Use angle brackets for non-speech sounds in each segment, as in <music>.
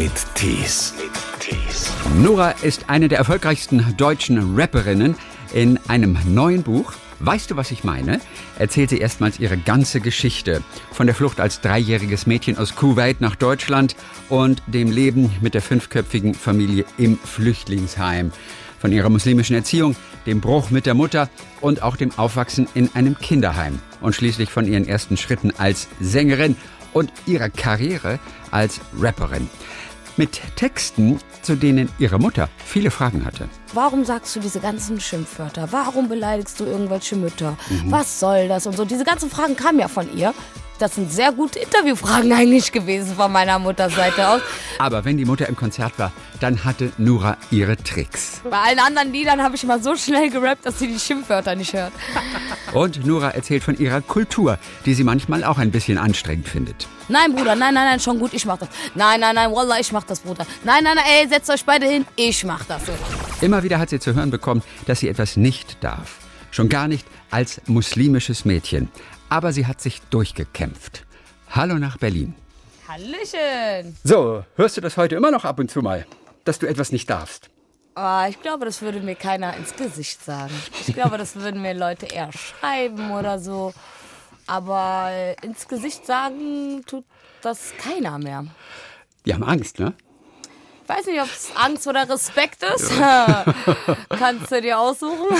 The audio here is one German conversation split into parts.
mit Tees. Nora ist eine der erfolgreichsten deutschen Rapperinnen. In einem neuen Buch, weißt du, was ich meine, erzählt sie erstmals ihre ganze Geschichte. Von der Flucht als dreijähriges Mädchen aus Kuwait nach Deutschland und dem Leben mit der fünfköpfigen Familie im Flüchtlingsheim. Von ihrer muslimischen Erziehung, dem Bruch mit der Mutter und auch dem Aufwachsen in einem Kinderheim. Und schließlich von ihren ersten Schritten als Sängerin und ihrer Karriere als Rapperin. Mit Texten, zu denen ihre Mutter viele Fragen hatte. Warum sagst du diese ganzen Schimpfwörter? Warum beleidigst du irgendwelche Mütter? Mhm. Was soll das und so? Diese ganzen Fragen kamen ja von ihr. Das sind sehr gute Interviewfragen <laughs> eigentlich gewesen von meiner Mutterseite aus. Aber wenn die Mutter im Konzert war, dann hatte Nura ihre Tricks. Bei allen anderen Liedern habe ich immer so schnell gerappt, dass sie die Schimpfwörter nicht hört. Und Nura erzählt von ihrer Kultur, die sie manchmal auch ein bisschen anstrengend findet. Nein, Bruder, nein, nein, nein, schon gut, ich mach das. Nein, nein, nein, Wallah, ich mach das, Bruder. Nein, nein, nein, ey, setzt euch beide hin, ich mach das. Immer wieder hat sie zu hören bekommen, dass sie etwas nicht darf. Schon gar nicht als muslimisches Mädchen. Aber sie hat sich durchgekämpft. Hallo nach Berlin. Hallöchen. So, hörst du das heute immer noch ab und zu mal, dass du etwas nicht darfst? Oh, ich glaube, das würde mir keiner ins Gesicht sagen. Ich glaube, das würden mir Leute eher schreiben oder so. Aber ins Gesicht sagen tut das keiner mehr. Die haben Angst, ne? Ich weiß nicht, ob es Angst oder Respekt ist. <laughs> Kannst du dir aussuchen.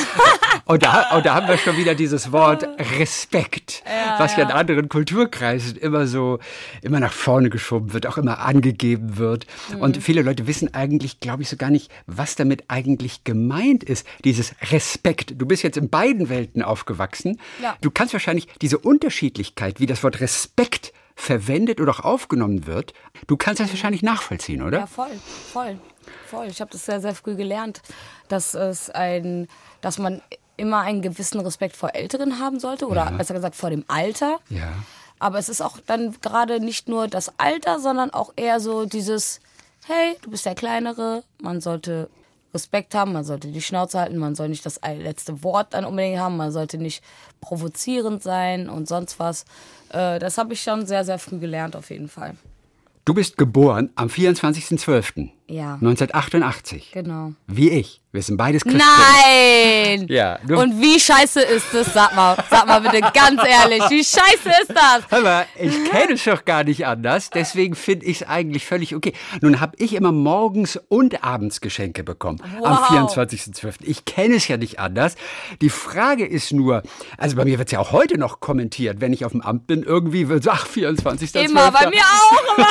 Und da, und da haben wir schon wieder dieses Wort Respekt, was ja in anderen Kulturkreisen immer so, immer nach vorne geschoben wird, auch immer angegeben wird. Und viele Leute wissen eigentlich, glaube ich, so gar nicht, was damit eigentlich gemeint ist, dieses Respekt. Du bist jetzt in beiden Welten aufgewachsen. Ja. Du kannst wahrscheinlich diese Unterschiedlichkeit, wie das Wort Respekt verwendet oder auch aufgenommen wird, du kannst das wahrscheinlich nachvollziehen, oder? Ja, voll, voll, voll. Ich habe das sehr, sehr früh gelernt, dass es ein, dass man immer einen gewissen Respekt vor Älteren haben sollte oder Ja. besser gesagt vor dem Alter. Ja. Aber es ist auch dann gerade nicht nur das Alter, sondern auch eher so dieses, hey, du bist der Kleinere, man sollte Respekt haben, man sollte die Schnauze halten, man soll nicht das letzte Wort dann unbedingt haben, man sollte nicht provozierend sein und sonst was. Äh, das habe ich schon sehr, sehr früh gelernt auf jeden Fall. Du bist geboren am 24.12. Ja. 1988. Genau. Wie ich. Wir sind beides Christen. Nein! Ja, du- Und wie scheiße ist das? Sag mal, sag mal bitte ganz ehrlich, wie scheiße ist das? Hör mal, ich kenne es doch gar nicht anders, deswegen finde ich es eigentlich völlig okay. Nun habe ich immer morgens und abends Geschenke bekommen am Wow. 24.12. Ich kenne es ja nicht anders. Die Frage ist nur, also bei mir wird es ja auch heute noch kommentiert, wenn ich auf dem Amt bin, irgendwie wird ach, 24.12. Immer, bei mir auch immer.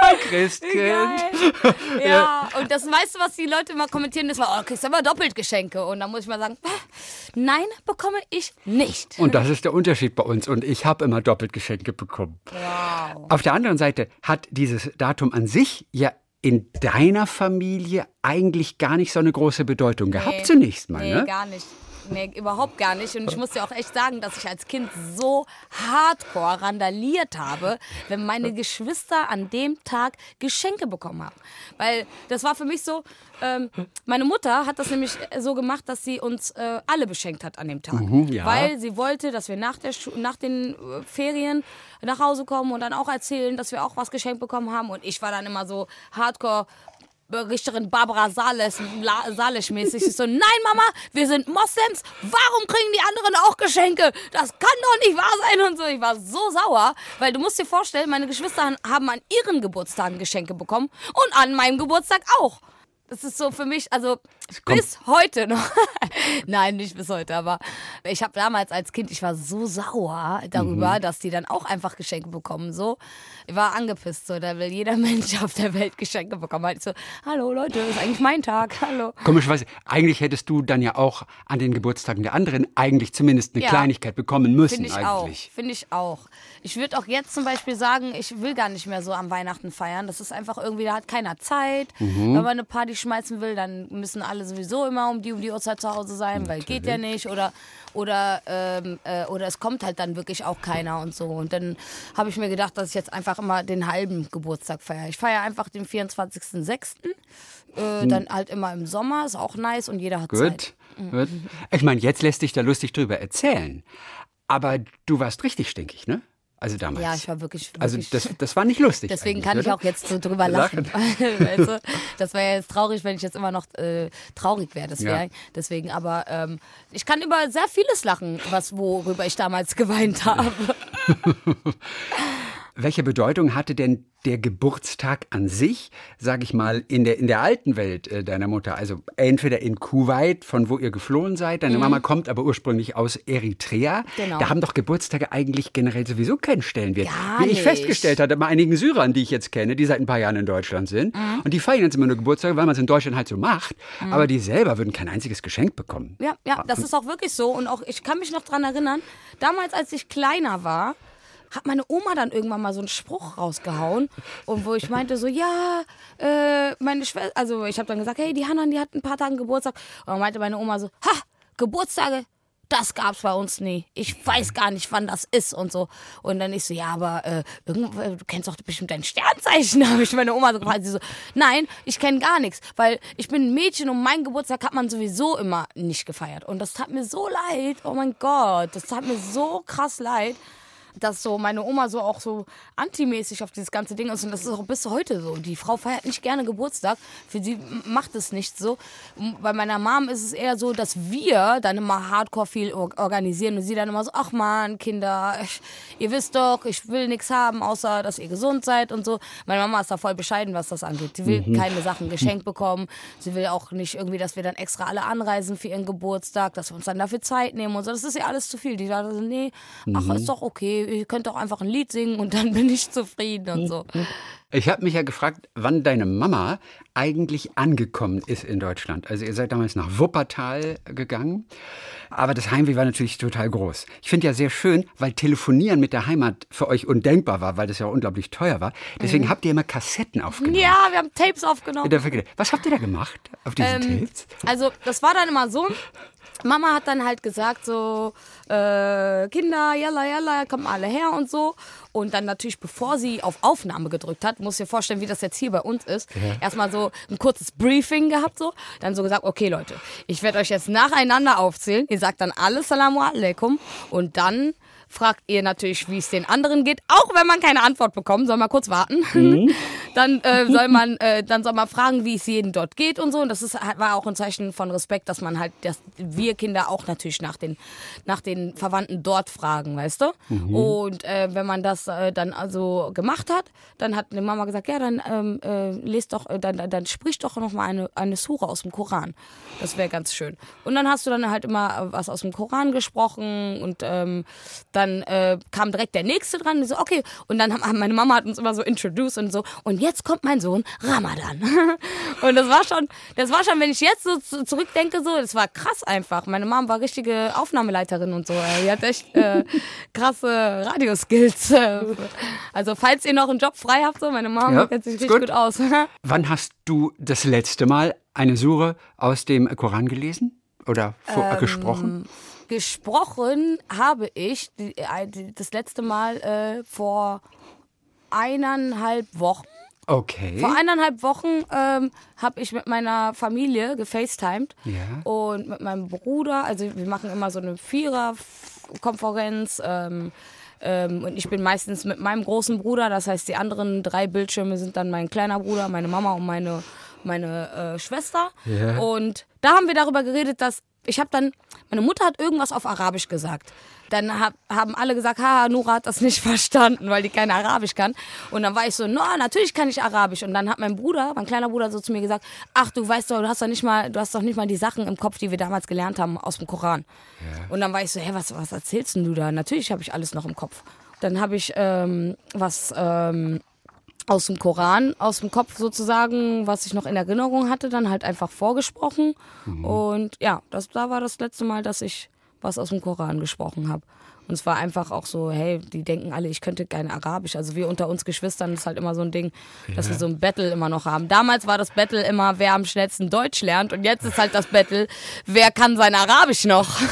<laughs> Christkind. Geil. <laughs> Ja, und das meiste, was die Leute immer kommentieren, ist, oh, kriegst du aber doppelt Geschenke. Und dann muss ich mal sagen, nein, bekomme ich nicht. Und das ist der Unterschied bei uns. Und ich habe immer doppelt Geschenke bekommen. Wow. Auf der anderen Seite hat dieses Datum an sich ja in deiner Familie eigentlich gar nicht so eine große Bedeutung gehabt zunächst mal, Nee, ne? gar nicht. Nee, überhaupt gar nicht. Und ich muss dir auch echt sagen, dass ich als Kind so hardcore randaliert habe, wenn meine Geschwister an dem Tag Geschenke bekommen haben. Weil das war für mich so, ähm, meine Mutter hat das nämlich so gemacht, dass sie uns äh, alle beschenkt hat an dem Tag. Mhm, ja. Weil sie wollte, dass wir nach, der Schu nach den äh, Ferien nach Hause kommen und dann auch erzählen, dass wir auch was geschenkt bekommen haben. Und ich war dann immer so hardcore Richterin Barbara Sales, La- Salisch-mäßig. Ich so, nein, Mama, wir sind Moslems. Warum kriegen die anderen auch Geschenke? Das kann doch nicht wahr sein und so. Ich war so sauer, weil du musst dir vorstellen, meine Geschwister haben an ihren Geburtstagen Geschenke bekommen und an meinem Geburtstag auch. Das ist so für mich, also bis heute noch. <laughs> Nein, nicht bis heute, aber ich habe damals als Kind, ich war so sauer darüber, dass die dann auch einfach Geschenke bekommen. So, ich war angepisst. So, da will jeder <laughs> Mensch auf der Welt Geschenke bekommen. Halt so, hallo Leute, ist eigentlich mein Tag. Hallo. Komischerweise, eigentlich hättest du dann ja auch an den Geburtstagen der anderen eigentlich zumindest eine Ja. Auch bekommen müssen Finde ich eigentlich. auch. Finde ich auch. Ich würde auch jetzt zum Beispiel sagen, ich will gar nicht mehr so am Weihnachten feiern. Das ist einfach irgendwie, da hat keiner Zeit. Mhm. Wenn man eine Party schmeißen will, dann müssen alle sowieso immer um die um die Uhrzeit zu Hause sein, weil geht ja nicht. Oder oder ähm, äh, oder es kommt halt dann wirklich auch keiner und so. Und dann habe ich mir gedacht, dass ich jetzt einfach immer den halben Geburtstag feiere. Ich feiere einfach den 24.06. Äh, Dann halt immer im Sommer, ist auch nice und jeder hat Zeit. Gut, gut. Ich meine, jetzt lässt sich da lustig drüber erzählen. Aber du warst richtig stinkig, ne? Also damals. Ja, ich war wirklich. also wirklich das, das war nicht lustig. Deswegen kann ich oder? auch jetzt so drüber lachen. <laughs> weißt du? Das wäre ja jetzt traurig, wenn ich jetzt immer noch äh, traurig wäre. Das wäre Ja. deswegen, aber ähm, ich kann über sehr vieles lachen, was worüber ich damals geweint <laughs> habe. <laughs> Welche Bedeutung hatte denn der Geburtstag an sich, sage ich mal, in der, in der alten Welt äh, deiner Mutter? Also entweder in Kuwait, von wo ihr geflohen seid, deine Mama kommt aber ursprünglich aus Eritrea. Mhm. Genau. Da haben doch Geburtstage eigentlich generell sowieso keinen Stellenwert. Gar Wie ich nicht. festgestellt hatte bei einigen Syrern, die ich jetzt kenne, die seit ein paar Jahren in Deutschland sind. Mhm. Und die feiern jetzt immer nur Geburtstage, weil man es in Deutschland halt so macht. Aber die selber würden kein einziges Geschenk bekommen. Ja, ja, das ist auch wirklich so. Und auch, ich kann mich noch dran erinnern, damals, als ich kleiner war, hat meine Oma dann irgendwann mal so einen Spruch rausgehauen. Und wo ich meinte so, ja, äh, meine Schwester, also ich habe dann gesagt, hey, die Hanna, die hat ein paar Tage Geburtstag. Und dann meinte meine Oma so, ha, Geburtstage, das gab's bei uns nie. Ich weiß gar nicht, wann das ist und so. Und dann ich so, ja, aber äh, du kennst doch bestimmt dein Sternzeichen, <laughs> habe ich meine Oma so gefragt. Sie so, nein, ich kenne gar nichts, weil ich bin ein Mädchen und mein Geburtstag hat man sowieso immer nicht gefeiert. Und das tat mir so leid. Oh mein Gott, das tat mir so krass leid dass so meine Oma so auch so antimäßig auf dieses ganze Ding ist und das ist auch bis heute so. Die Frau feiert nicht gerne Geburtstag, für sie macht es nicht so. Bei meiner Mom ist es eher so, dass wir dann immer hardcore viel or- organisieren und sie dann immer so, ach man, Kinder, ich, ihr wisst doch, ich will nichts haben, außer dass ihr gesund seid und so. Meine Mama ist da voll bescheiden, was das angeht. Sie will keine Sachen geschenkt bekommen. Sie will auch nicht irgendwie, dass wir dann extra alle anreisen für ihren Geburtstag, dass wir uns dann dafür Zeit nehmen und so. Das ist ihr alles zu viel. Die sagt so, nee, ach, ist doch okay, ihr könnt doch einfach ein Lied singen und dann bin ich zufrieden und so. Ich habe mich ja gefragt, wann deine Mama eigentlich angekommen ist in Deutschland. Also ihr seid damals nach Wuppertal gegangen, aber das Heimweh war natürlich total groß. Ich finde ja sehr schön, weil Telefonieren mit der Heimat für euch undenkbar war, weil das ja unglaublich teuer war. Deswegen habt ihr immer Kassetten aufgenommen. Ja, wir haben Tapes aufgenommen. Was habt ihr da gemacht auf diesen Ähm, Tapes? Also, das war dann immer so. Mama hat dann halt gesagt so, äh, Kinder, yalla, yalla, kommen alle her und so. Und dann natürlich, bevor sie auf Aufnahme gedrückt hat, muss dir vorstellen, wie das jetzt hier bei uns ist. Erstmal so ein kurzes Briefing gehabt so. Dann so gesagt, okay Leute, ich werde euch jetzt nacheinander aufzählen. Ihr sagt dann alle Salamu alaikum. Und dann fragt ihr natürlich, wie es den anderen geht. Auch wenn man keine Antwort bekommt, soll man kurz warten. <laughs> dann äh, soll man, äh, dann soll man fragen, wie es jedem dort geht und so. Und das ist, war auch ein Zeichen von Respekt, dass man halt, dass wir Kinder auch natürlich nach den, nach den Verwandten dort fragen, weißt du? Und äh, wenn man das äh, dann also gemacht hat, dann hat die Mama gesagt, ja, dann ähm, äh, lest doch, äh, dann, dann, dann sprich doch noch mal eine, eine Sura aus dem Koran. Das wäre ganz schön. Und dann hast du dann halt immer was aus dem Koran gesprochen und ähm, dann kam direkt der nächste dran. Und so, okay. Und dann haben, meine Mama hat uns immer so introduced und so. Und jetzt kommt mein Sohn Ramadan. <laughs> und das war schon, das war schon, wenn ich jetzt so zu- zurückdenke, so, das war krass einfach. Meine Mom war richtige Aufnahmeleiterin und so. Die hat echt äh, krasse Radioskills. <laughs> Also falls ihr noch einen Job frei habt, so, meine Mom Ja, kennt sich richtig gut. gut aus. <laughs> Wann hast du das letzte Mal eine Sure aus dem Koran gelesen? Oder Ähm, gesprochen? Gesprochen habe ich äh, das letzte Mal äh, vor eineinhalb Wochen. Okay. Vor eineinhalb Wochen ähm, habe ich mit meiner Familie gefacetimed Ja. und mit meinem Bruder. Also wir machen immer so eine Vierer-Konferenz. Ähm, ähm, und ich bin meistens mit meinem großen Bruder. Das heißt, die anderen drei Bildschirme sind dann mein kleiner Bruder, meine Mama und meine, meine äh, Schwester. Ja. Und da haben wir darüber geredet, dass ich habe dann, meine Mutter hat irgendwas auf Arabisch gesagt. Dann hab, haben alle gesagt, haha, Nora hat das nicht <laughs> verstanden, weil die kein Arabisch kann. Und dann war ich so, no, natürlich kann ich Arabisch. Und dann hat mein Bruder, mein kleiner Bruder so zu mir gesagt, ach, du weißt doch, du hast doch nicht mal, du hast doch nicht mal die Sachen im Kopf, die wir damals gelernt haben aus dem Koran. Und dann war ich so, hä, was, was erzählst denn du da? Natürlich habe ich alles noch im Kopf. Dann habe ich ähm, was ähm, aus dem Koran, aus dem Kopf sozusagen, was ich noch in Erinnerung hatte, dann halt einfach vorgesprochen. Und ja, das, da war das letzte Mal, dass ich was aus dem Koran gesprochen habe. Und es war einfach auch so, hey, die denken alle, ich könnte kein Arabisch. Also wir unter uns Geschwistern ist halt immer so ein Ding, dass wir so ein Battle immer noch haben. Damals war das Battle immer, wer am schnellsten Deutsch lernt. Und jetzt ist halt das Battle, wer kann sein Arabisch noch. <laughs>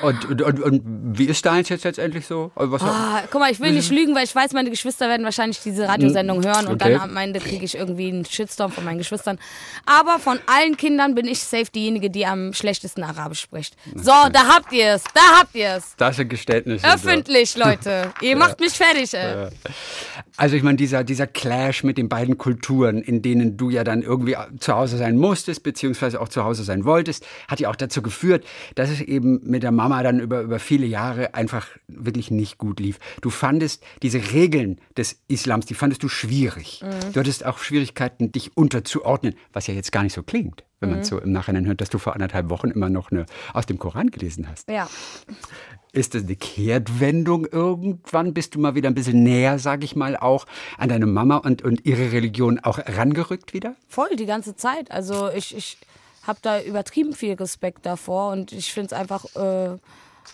Und, und, und, und wie ist deins jetzt letztendlich so? Also Was, Ah, guck mal, ich will nicht lügen, weil ich weiß, meine Geschwister werden wahrscheinlich diese Radiosendung hören und Okay. dann am Ende kriege ich irgendwie einen Shitstorm von meinen Geschwistern. Aber von allen Kindern bin ich safe diejenige, die am schlechtesten Arabisch spricht. So, da habt ihr es, da habt ihr es. Das ist ein Geständnis Verhältnissen. Öffentlich, Leute. <laughs> Ihr macht mich fertig, ey. Also ich meine, dieser, dieser Clash mit den beiden Kulturen, in denen du ja dann irgendwie zu Hause sein musstest, beziehungsweise auch zu Hause sein wolltest, hat ja auch dazu geführt, dass es eben mit der Mama dann über, über viele Jahre einfach wirklich nicht gut lief. Du fandest diese Regeln des Islams, die fandest du schwierig. Mhm. Du hattest auch Schwierigkeiten, dich unterzuordnen, was ja jetzt gar nicht so klingt, wenn man so im Nachhinein hört, dass du vor anderthalb Wochen immer noch eine aus dem Koran gelesen hast. Ja. Ist das eine Kehrtwendung irgendwann? Bist du mal wieder ein bisschen näher, sag ich mal, auch an deine Mama und, und ihre Religion auch rangerückt wieder? Voll, die ganze Zeit. Also ich, ich habe da übertrieben viel Respekt davor und ich finde es einfach, äh,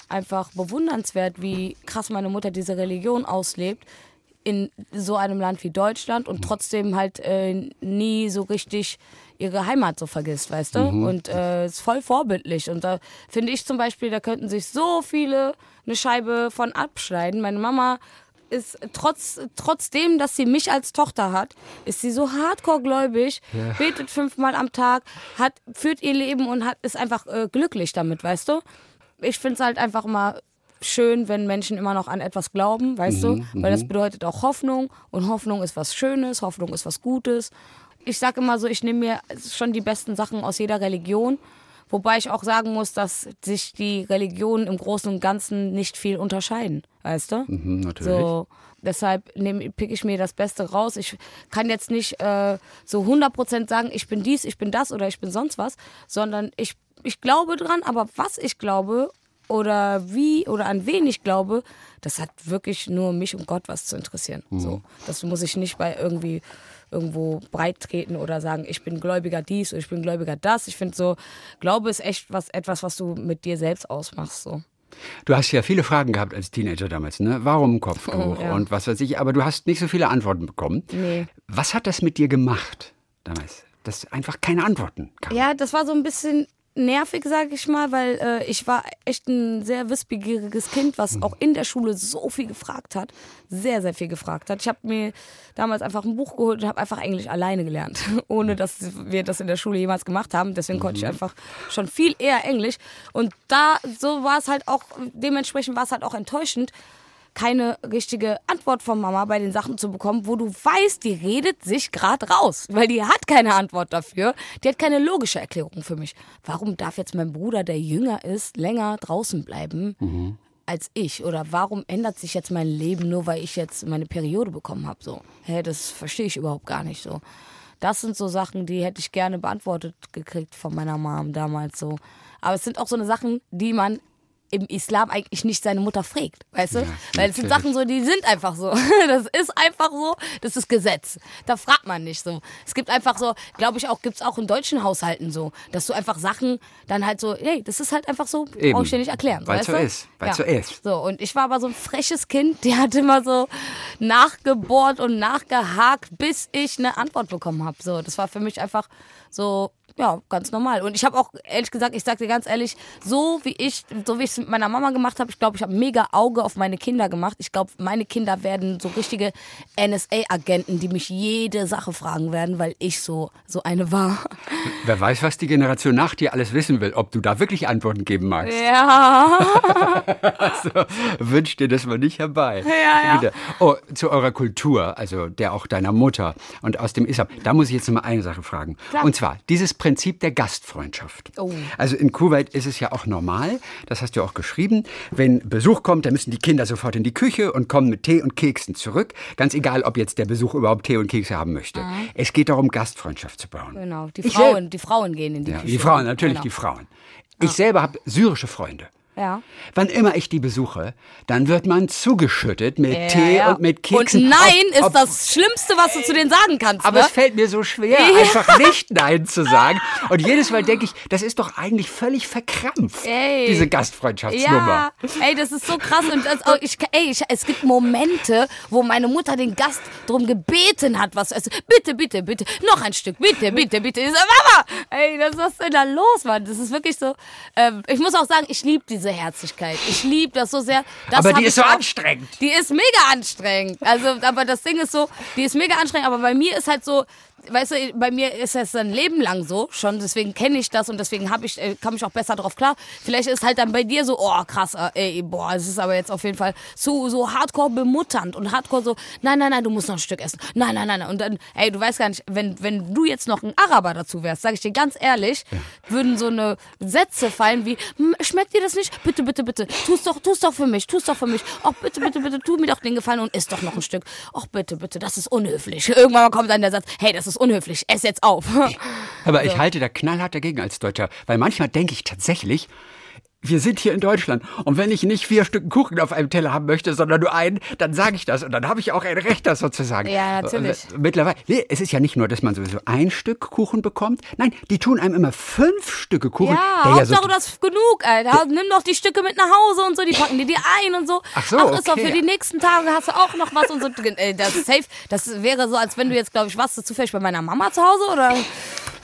einfach bewundernswert, wie krass meine Mutter diese Religion auslebt in so einem Land wie Deutschland und trotzdem halt äh, nie so richtig ihre Heimat so vergisst, weißt du? Und äh, ist voll vorbildlich. Und da finde ich zum Beispiel, da könnten sich so viele eine Scheibe von abschneiden. Meine Mama ist trotz, trotzdem, dass sie mich als Tochter hat, ist sie so hardcore-gläubig, betet fünfmal am Tag, hat, führt ihr Leben und hat, ist einfach äh, glücklich damit, weißt du? Ich finde es halt einfach immer schön, wenn Menschen immer noch an etwas glauben, weißt du? Weil das bedeutet auch Hoffnung und Hoffnung ist was Schönes, Hoffnung ist was Gutes. Ich sage immer so, ich nehme mir schon die besten Sachen aus jeder Religion. Wobei ich auch sagen muss, dass sich die Religionen im Großen und Ganzen nicht viel unterscheiden, weißt du? Mhm, natürlich. So, deshalb pick ich mir das Beste raus. Ich kann jetzt nicht äh, so 100% sagen, ich bin dies, ich bin das oder ich bin sonst was, sondern ich, ich glaube dran, aber was ich glaube oder wie oder an wen ich glaube, das hat wirklich nur mich und Gott was zu interessieren. So, das muss ich nicht bei irgendwie irgendwo breit treten oder sagen, ich bin Gläubiger dies oder ich bin Gläubiger das. Ich finde so, Glaube ist echt was, etwas, was du mit dir selbst ausmachst. So. Du hast ja viele Fragen gehabt als Teenager damals, ne? Warum Kopftuch <laughs> Ja. und was weiß ich, aber du hast nicht so viele Antworten bekommen. Nee. Was hat das mit dir gemacht damals? Dass einfach keine Antworten kamen. Ja, das war so ein bisschen nervig, sage ich mal, weil äh, ich war echt ein sehr wissbegieriges Kind, was auch in der Schule so viel gefragt hat, sehr, sehr viel gefragt hat. Ich habe mir damals einfach ein Buch geholt und habe einfach Englisch alleine gelernt, <laughs> ohne dass wir das in der Schule jemals gemacht haben. Deswegen konnte ich einfach schon viel eher Englisch. Und da, so war es halt auch, dementsprechend war es halt auch enttäuschend, keine richtige Antwort von Mama bei den Sachen zu bekommen, wo du weißt, die redet sich gerade raus, weil die hat keine Antwort dafür. Die hat keine logische Erklärung für mich. Warum darf jetzt mein Bruder, der jünger ist, länger draußen bleiben als ich? Oder warum ändert sich jetzt mein Leben nur, weil ich jetzt meine Periode bekommen habe? So, hä, das verstehe ich überhaupt gar nicht so. Das sind so Sachen, die hätte ich gerne beantwortet gekriegt von meiner Mom damals so. Aber es sind auch so eine Sachen, die man im Islam eigentlich nicht seine Mutter fragt, weißt du? Weil es sind. Sachen so, die sind einfach so. <laughs> Das ist einfach so, das ist Gesetz. Da fragt man nicht so. Es gibt einfach so, glaube ich auch, gibt es auch in deutschen Haushalten so, dass du einfach Sachen dann halt so, hey, das ist halt einfach so, brauche ich dir nicht erklären. Weil weißt so du? ist, weil so ist. So, und ich war aber so ein freches Kind, der hat immer so nachgebohrt und nachgehakt, bis ich eine Antwort bekommen habe. So, das war für mich einfach so, ja, ganz normal. Und ich habe auch, ehrlich gesagt, ich sag dir ganz ehrlich, so wie ich, so wie ich es mit meiner Mama gemacht habe, ich glaube, ich habe mega Auge auf meine Kinder gemacht. Ich glaube, meine Kinder werden so richtige NSA-Agenten, die mich jede Sache fragen werden, weil ich so, so eine war. Wer weiß, was die Generation nach dir alles wissen will, ob du da wirklich Antworten geben magst. Ja. <laughs> Also, wünsch dir das mal nicht herbei. Ja, ja. Oh, zu eurer Kultur, also der auch deiner Mutter und aus dem Islam. Da muss ich jetzt noch mal eine Sache fragen. Klar. Und zwar dieses Prinzip der Gastfreundschaft. Oh. Also in Kuwait ist es ja auch normal, das hast du auch geschrieben, wenn Besuch kommt, dann müssen die Kinder sofort in die Küche und kommen mit Tee und Keksen zurück. Ganz egal, ob jetzt der Besuch überhaupt Tee und Kekse haben möchte. Es geht darum, Gastfreundschaft zu bauen. Genau, die Frauen, die Frauen gehen in die Ja, Küche. die Frauen, natürlich Genau. die Frauen. Ich selber habe syrische Freunde. Ja. Wann immer ich die besuche, dann wird man zugeschüttet mit Ja, Tee ja. und mit Keksen. Und nein Ob- ob- ist das Schlimmste, was du zu denen sagen kannst. Aber ne? es fällt mir so schwer, einfach nicht Nein zu sagen. Und jedes Mal denke ich, das ist doch eigentlich völlig verkrampft, Ey. diese Gastfreundschaftsnummer. Ey, das ist so krass. Und das, oh, ich, ey, ich, es gibt Momente, wo meine Mutter den Gast drum gebeten hat, was also, bitte, bitte, bitte, noch ein Stück, bitte, bitte, bitte. Ich sag, Mama, ey, das, was ist denn da los, Mann? Das ist wirklich so. Ähm, ich muss auch sagen, ich liebe diese Herzlichkeit. Ich liebe das so sehr. Das Aber die ist so auch- anstrengend. Die ist mega anstrengend. Also, aber das Ding ist so, die ist mega anstrengend, aber bei mir ist halt so, weißt du, bei mir ist es ein Leben lang so schon, deswegen kenne ich das und deswegen hab ich, äh, komme ich auch besser drauf klar. Vielleicht ist halt dann bei dir so, oh krass, äh, ey, boah, es ist aber jetzt auf jeden Fall so, so hardcore bemutternd und hardcore so, nein, nein, nein, du musst noch ein Stück essen. Nein, nein, nein, nein. Und dann, ey, du weißt gar nicht, wenn, wenn du jetzt noch ein Araber dazu wärst, sage ich dir ganz ehrlich, würden so eine Sätze fallen wie, "Hm, schmeckt dir das nicht? Bitte, bitte, bitte, tu's doch, tu's doch für mich, tu's doch für mich. Ach, bitte, bitte, bitte, tu mir doch den Gefallen und isst doch noch ein Stück. Ach, bitte, bitte, das ist unhöflich. Irgendwann kommt dann der Satz, hey, das ist unhöflich, ess jetzt auf. Aber ich halte da knallhart dagegen als Deutscher, weil manchmal denke ich tatsächlich, wir sind hier in Deutschland und wenn ich nicht vier Stück Kuchen auf einem Teller haben möchte, sondern nur einen, dann sage ich das und dann habe ich auch ein Recht, das sozusagen. Ja, natürlich. Und Mittlerweile, nee, es ist ja nicht nur, dass man sowieso ein Stück Kuchen bekommt, nein, die tun einem immer fünf Stücke Kuchen. Ja, Hauptsache so, du hast genug, Alter. Nimm doch die Stücke mit nach Hause und so, die packen dir die ein und so. Ach so, ist doch okay. für die nächsten Tage hast du auch noch was und so. Äh, Das ist safe. Das wäre so, als wenn du jetzt, glaube ich, warst du zufällig bei meiner Mama zu Hause oder?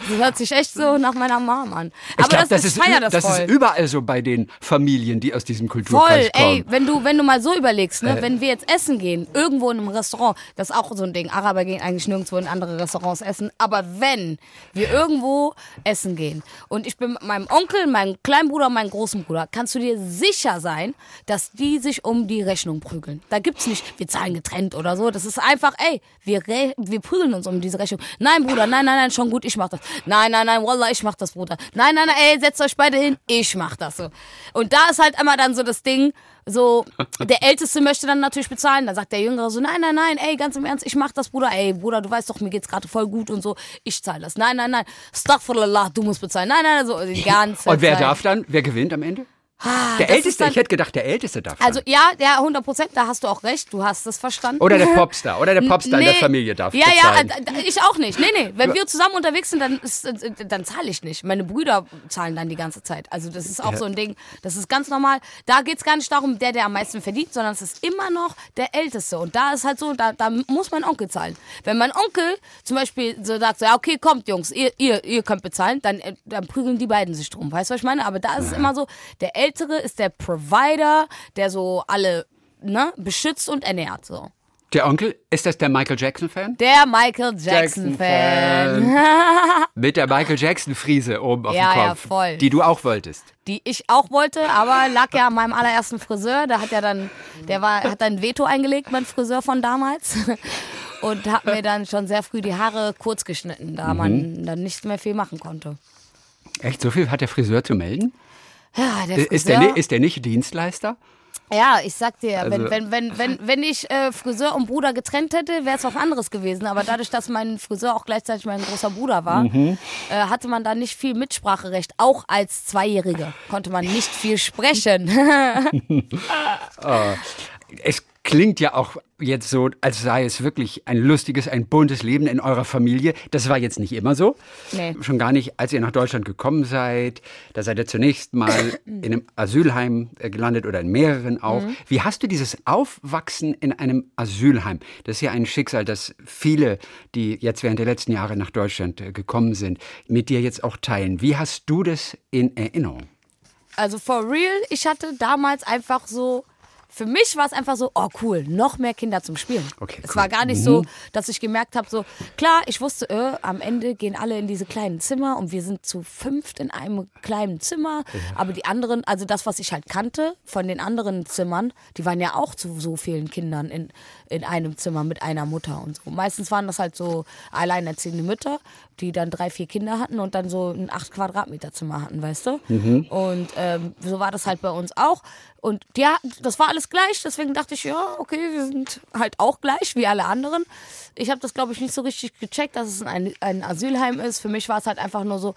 Das hört sich echt so nach meiner Mom an. Aber glaub, das, ist, feier ü- das, das voll. ist überall so bei den Familien, die aus diesem Kulturkreis Voll, kommen. ey, wenn du, wenn du mal so überlegst, ne, Äh. wenn wir jetzt essen gehen, irgendwo in einem Restaurant, das ist auch so ein Ding. Araber gehen eigentlich nirgendwo in andere Restaurants essen. Aber wenn wir irgendwo essen gehen und ich bin mit meinem Onkel, meinem kleinen Bruder und meinem großen Bruder, kannst du dir sicher sein, dass die sich um die Rechnung prügeln. Da gibt's nicht, wir zahlen getrennt oder so. Das ist einfach, ey, wir, wir prügeln uns um diese Rechnung. Nein, Bruder, nein, nein, nein, schon gut, ich mach das. Nein, nein, nein, Wallah, ich mach das, Bruder. Nein, nein, nein, ey, setzt euch beide hin, ich mach das so. Und da ist halt immer dann so das Ding, so, der Älteste möchte dann natürlich bezahlen, dann sagt der Jüngere so, nein, nein, nein, ey, ganz im Ernst, ich mach das, Bruder, ey, Bruder, du weißt doch, mir geht's gerade voll gut und so, ich zahle das. Nein, nein, nein, Astaghfirullah, du musst bezahlen. Nein, nein, so, die ganze Und wer Zeit. darf dann? Wer gewinnt am Ende? Ah, Der das Älteste? dann- Ich hätte gedacht, der Älteste darf. Also ja, ja, 100 Prozent, da hast du auch recht, du hast es verstanden. Oder der <laughs> Popstar. Oder der Popstar in der Nee. Familie darf Ja, bezahlen. ja, äh, ich auch nicht. Nee, nee. Wenn wir zusammen unterwegs sind, dann, ist, äh, dann zahle ich nicht. Meine Brüder zahlen dann die ganze Zeit. Also das ist auch Ja. so ein Ding, das ist ganz normal. Da geht's gar nicht darum, der, der am meisten verdient, sondern es ist immer noch der Älteste. Und da ist halt so, da, da muss mein Onkel zahlen. Wenn mein Onkel zum Beispiel so sagt, so, ja, okay, kommt Jungs, ihr, ihr, ihr könnt bezahlen, dann, äh, dann prügeln die beiden sich drum. Weißt du, was ich meine? Aber da ist es immer so, der Ältere ist der Provider, der so alle ne, beschützt und ernährt. So. Der Onkel, ist das der Michael Jackson-Fan? Der Michael Jackson-Fan. <laughs> Mit der Michael Jackson-Friese oben auf Ja, dem ja, Kopf. voll. Die du auch wolltest. Die ich auch wollte, aber lag ja an meinem allerersten Friseur. Da hat ja dann, der war, hat dann ein Veto eingelegt, mein Friseur von damals. <laughs> Und hat mir dann schon sehr früh die Haare kurz geschnitten, da Mhm. man dann nicht mehr viel machen konnte. Echt, so viel hat der Friseur zu melden? Ja, der Friseur. Ist der, ist der nicht Dienstleister? Ja, ich sag dir, Also- wenn, wenn, wenn, wenn, wenn ich äh, Friseur und Bruder getrennt hätte, wäre es was anderes gewesen. Aber dadurch, dass mein Friseur auch gleichzeitig mein großer Bruder war, Mhm. äh, hatte man da nicht viel Mitspracherecht. Auch als Zweijährige konnte man nicht viel sprechen. <laughs> <laughs> Es klingt ja auch jetzt so, als sei es wirklich ein lustiges, ein buntes Leben in eurer Familie. Das war jetzt nicht immer so. Nee. Schon gar nicht, als ihr nach Deutschland gekommen seid. Da seid ihr zunächst mal <coughs> in einem Asylheim äh, gelandet oder in mehreren auch. Mhm. Wie hast du dieses Aufwachsen in einem Asylheim? Das ist ja ein Schicksal, das viele, die jetzt während der letzten Jahre nach Deutschland äh, gekommen sind, mit dir jetzt auch teilen. Wie hast du das in Erinnerung? Also for real, ich hatte damals einfach so. Für mich war es einfach so, oh cool, noch mehr Kinder zum Spielen. Okay, es cool. war gar nicht so, dass ich gemerkt habe, so klar, ich wusste, äh, am Ende gehen alle in diese kleinen Zimmer und wir sind zu fünft in einem kleinen Zimmer. Aber die anderen, also das, was ich halt kannte von den anderen Zimmern, die waren ja auch zu so vielen Kindern in, in einem Zimmer mit einer Mutter und so. Meistens waren das halt so alleinerziehende Mütter, die dann drei, vier Kinder hatten und dann so ein acht Quadratmeter Zimmer hatten, weißt du? Und ähm, so war das halt bei uns auch. Und ja, das war alles gleich, deswegen dachte ich, ja, okay, wir sind halt auch gleich wie alle anderen. Ich habe das, glaube ich, nicht so richtig gecheckt, dass es ein, ein Asylheim ist. Für mich war es halt einfach nur so,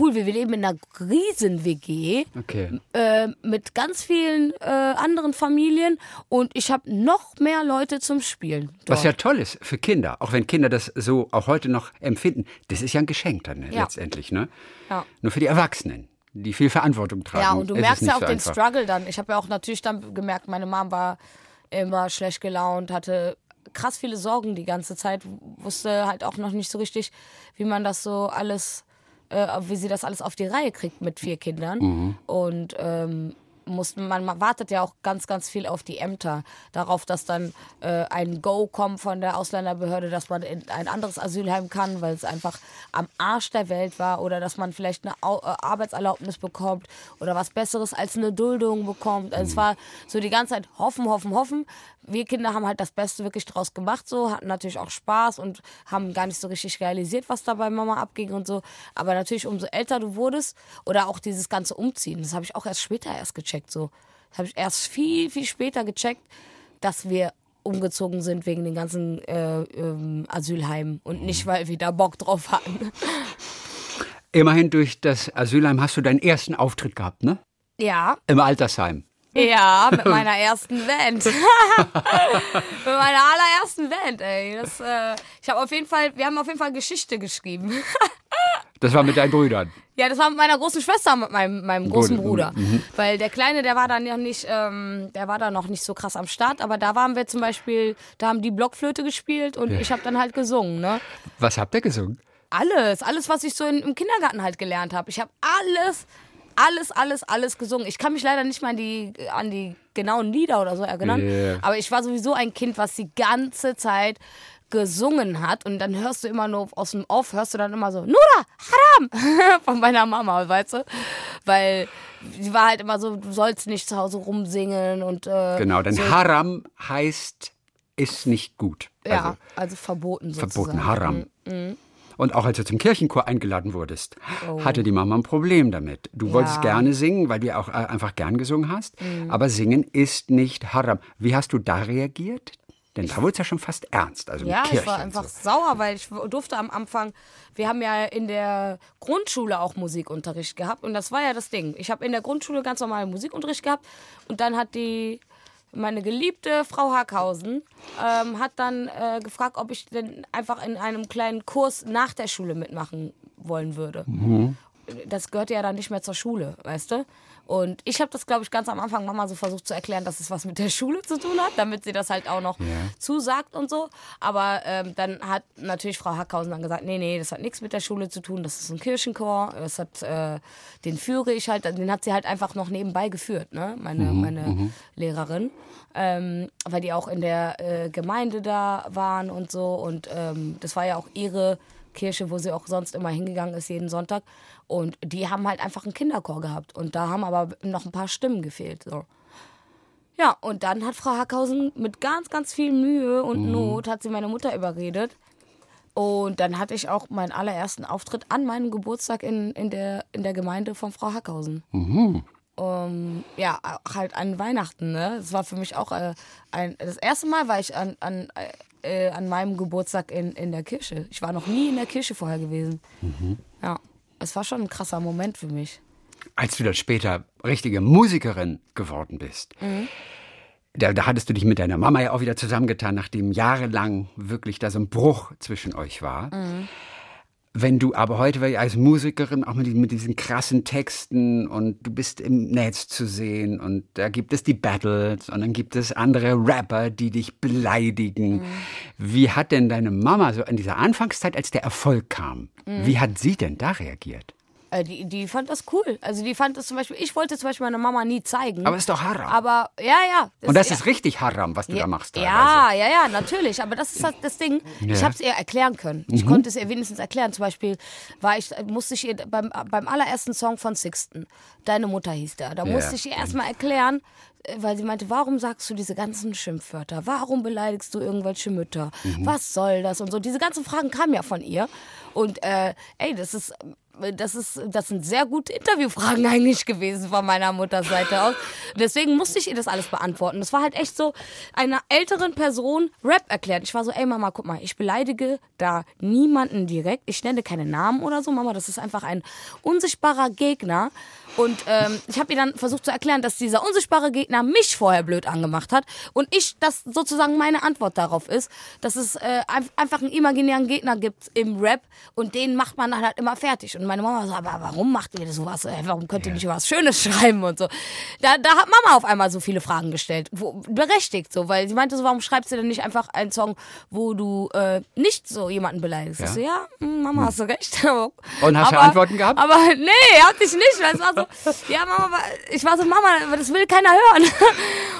cool, wir wir leben in einer riesen WG Okay. äh, mit ganz vielen äh, anderen Familien und ich habe noch mehr Leute zum Spielen. Dort. Was ja toll ist für Kinder, auch wenn Kinder das so auch heute noch empfinden. Das ist ja ein Geschenk dann Ja. letztendlich, ne? Ja. Nur für die Erwachsenen, die viel Verantwortung tragen. Ja, und du es merkst ja auch so den einfach. Struggle dann. Ich habe ja auch natürlich dann gemerkt, meine Mom war immer schlecht gelaunt, hatte krass viele Sorgen die ganze Zeit, wusste halt auch noch nicht so richtig, wie man das so alles, äh, wie sie das alles auf die Reihe kriegt mit vier Kindern. Mhm. Und ähm, muss man, man wartet ja auch ganz, ganz viel auf die Ämter, darauf, dass dann äh, ein Go kommt von der Ausländerbehörde, dass man in ein anderes Asylheim kann, weil es einfach am Arsch der Welt war oder dass man vielleicht eine Au äh, Arbeitserlaubnis bekommt oder was Besseres als eine Duldung bekommt. Also es war so die ganze Zeit hoffen, hoffen, hoffen. Wir Kinder haben halt das Beste wirklich draus gemacht, so hatten natürlich auch Spaß und haben gar nicht so richtig realisiert, was da bei Mama abging und so. Aber natürlich, umso älter du wurdest oder auch dieses ganze Umziehen, das habe ich auch erst später erst gecheckt. So, das habe ich erst viel, viel später gecheckt, dass wir umgezogen sind wegen den ganzen äh, ähm, Asylheimen und nicht, weil wir da Bock drauf hatten. <laughs> Immerhin durch das Asylheim hast du deinen ersten Auftritt gehabt, ne? Ja, Im Altersheim. ja, mit <laughs> meiner ersten Band. <laughs> mit meiner allerersten Band, ey. Das, äh, ich habe auf jeden Fall, wir haben auf jeden Fall Geschichte geschrieben. Das war mit deinen Brüdern. Ja, das war mit meiner großen Schwester, mit meinem, meinem großen Gut, Bruder. Weil der Kleine, der war dann ja nicht, ähm, der war da noch nicht so krass am Start, aber da waren wir zum Beispiel, da haben die Blockflöte gespielt und ich habe dann halt gesungen, ne? Was habt ihr gesungen? Alles, alles, was ich so in, im Kindergarten halt gelernt habe. Ich habe alles, alles, alles, alles gesungen. Ich kann mich leider nicht mal an die, an die genauen Lieder oder so erinnern, Yeah. aber ich war sowieso ein Kind, was die ganze Zeit gesungen hat und dann hörst du immer nur aus dem Off, hörst du dann immer so, Nura, Haram, <laughs> von meiner Mama, weißt du? Weil sie war halt immer so, du sollst nicht zu Hause rumsingen und äh, Genau, denn so, Haram heißt, ist nicht gut. ja, Also also, verboten sozusagen. verboten, Haram. Und auch als du zum Kirchenchor eingeladen wurdest, Oh. hatte die Mama ein Problem damit. Du wolltest gerne singen, weil du ja auch äh, einfach gern gesungen hast. Aber singen ist nicht Haram. Wie hast du da reagiert? Denn da wurde es ja schon fast ernst. Also Ja, Kirche ich war einfach so. sauer, weil ich durfte am Anfang, wir haben ja in der Grundschule auch Musikunterricht gehabt und das war ja das Ding. Ich habe in der Grundschule ganz normalen Musikunterricht gehabt und dann hat die meine geliebte Frau Hackhausen ähm, hat dann äh, gefragt, ob ich denn einfach in einem kleinen Kurs nach der Schule mitmachen wollen würde. Das gehört ja dann nicht mehr zur Schule, weißt du? Und ich habe das, glaube ich, ganz am Anfang Mama so versucht zu erklären, dass es was mit der Schule zu tun hat, damit sie das halt auch noch zusagt und so. Aber ähm, dann hat natürlich Frau Hackhausen dann gesagt, nee, nee, das hat nichts mit der Schule zu tun, das ist ein Kirchenchor, das hat, äh, den führe ich halt, den hat sie halt einfach noch nebenbei geführt, ne, meine, meine Lehrerin. Ähm, weil die auch in der äh, Gemeinde da waren und so. Und ähm, das war ja auch ihre Kirche, wo sie auch sonst immer hingegangen ist, jeden Sonntag. Und die haben halt einfach einen Kinderchor gehabt. Und da haben aber noch ein paar Stimmen gefehlt. So. Ja, und dann hat Frau Hackhausen mit ganz, ganz viel Mühe und Not hat sie meine Mutter überredet. Und dann hatte ich auch meinen allerersten Auftritt an meinem Geburtstag in, in, der, in der Gemeinde von Frau Hackhausen. Um, ja, halt an Weihnachten, ne? Das war für mich auch äh, ein. Das erste Mal war ich an, an, äh, an meinem Geburtstag in, in der Kirche. Ich war noch nie in der Kirche vorher gewesen. Ja, es war schon ein krasser Moment für mich. Als du dann später richtige Musikerin geworden bist, da, da hattest du dich mit deiner Mama ja auch wieder zusammengetan, nachdem jahrelang wirklich da so ein Bruch zwischen euch war. Wenn du aber heute weil als Musikerin auch mit, diesen- mit diesen krassen Texten und du bist im Netz zu sehen und da gibt es die Battles und dann gibt es andere Rapper, die dich beleidigen. Wie hat denn deine Mama so in dieser Anfangszeit, als der Erfolg kam, wie hat sie denn da reagiert? Äh, die, die fand das cool. Also die fand das zum Beispiel, ich wollte zum Beispiel meiner Mama nie zeigen. Aber ist doch Haram. Aber ja, ja. und das ja, ist richtig Haram, was du da machst. teilweise. Ja, ja, ja, natürlich. Aber das ist halt das Ding. Ich Ja. Mhm. habe es ihr erklären können. Ich konnte es ihr wenigstens erklären. Zum Beispiel war ich, musste ich ihr beim, beim allerersten Song von Sixten, Deine Mutter hieß der, da Ja. musste ich ihr erstmal erklären, äh, weil sie meinte, warum sagst du diese ganzen Schimpfwörter? Warum beleidigst du irgendwelche Mütter? Mhm. Was soll das? Und so. Diese ganzen Fragen kamen ja von ihr. Und äh, ey, das ist. Das, ist, das sind sehr gute Interviewfragen <laughs> eigentlich gewesen von meiner Mutters Seite aus. Deswegen musste ich ihr das alles beantworten. Das war halt echt so einer älteren Person Rap erklärt. Ich war so, ey Mama, guck mal, ich beleidige da niemanden direkt. Ich nenne keine Namen oder so, Mama. Das ist einfach ein unsichtbarer Gegner. Und ähm, ich habe ihr dann versucht zu erklären, dass dieser unsichtbare Gegner mich vorher blöd angemacht hat und ich, das sozusagen meine Antwort darauf ist, dass es äh, ein- einfach einen imaginären Gegner gibt im Rap und den macht man dann halt immer fertig. Und meine Mama so, aber warum macht ihr sowas? Warum könnt ihr nicht was Schönes <laughs> schreiben und so? Da, da hat Mama auf einmal so viele Fragen gestellt. Wo, berechtigt so, weil sie meinte so, warum schreibst du denn nicht einfach einen Song, wo du äh, nicht so jemanden beleidigst? Ja. Ich so, ja, hm, Mama, hast du recht. <laughs> Und hast du aber, Antworten gehabt? Aber nee, hatte ich nicht. Weil es war so, <laughs> ja, Mama, ich war so, Mama, aber das will keiner hören.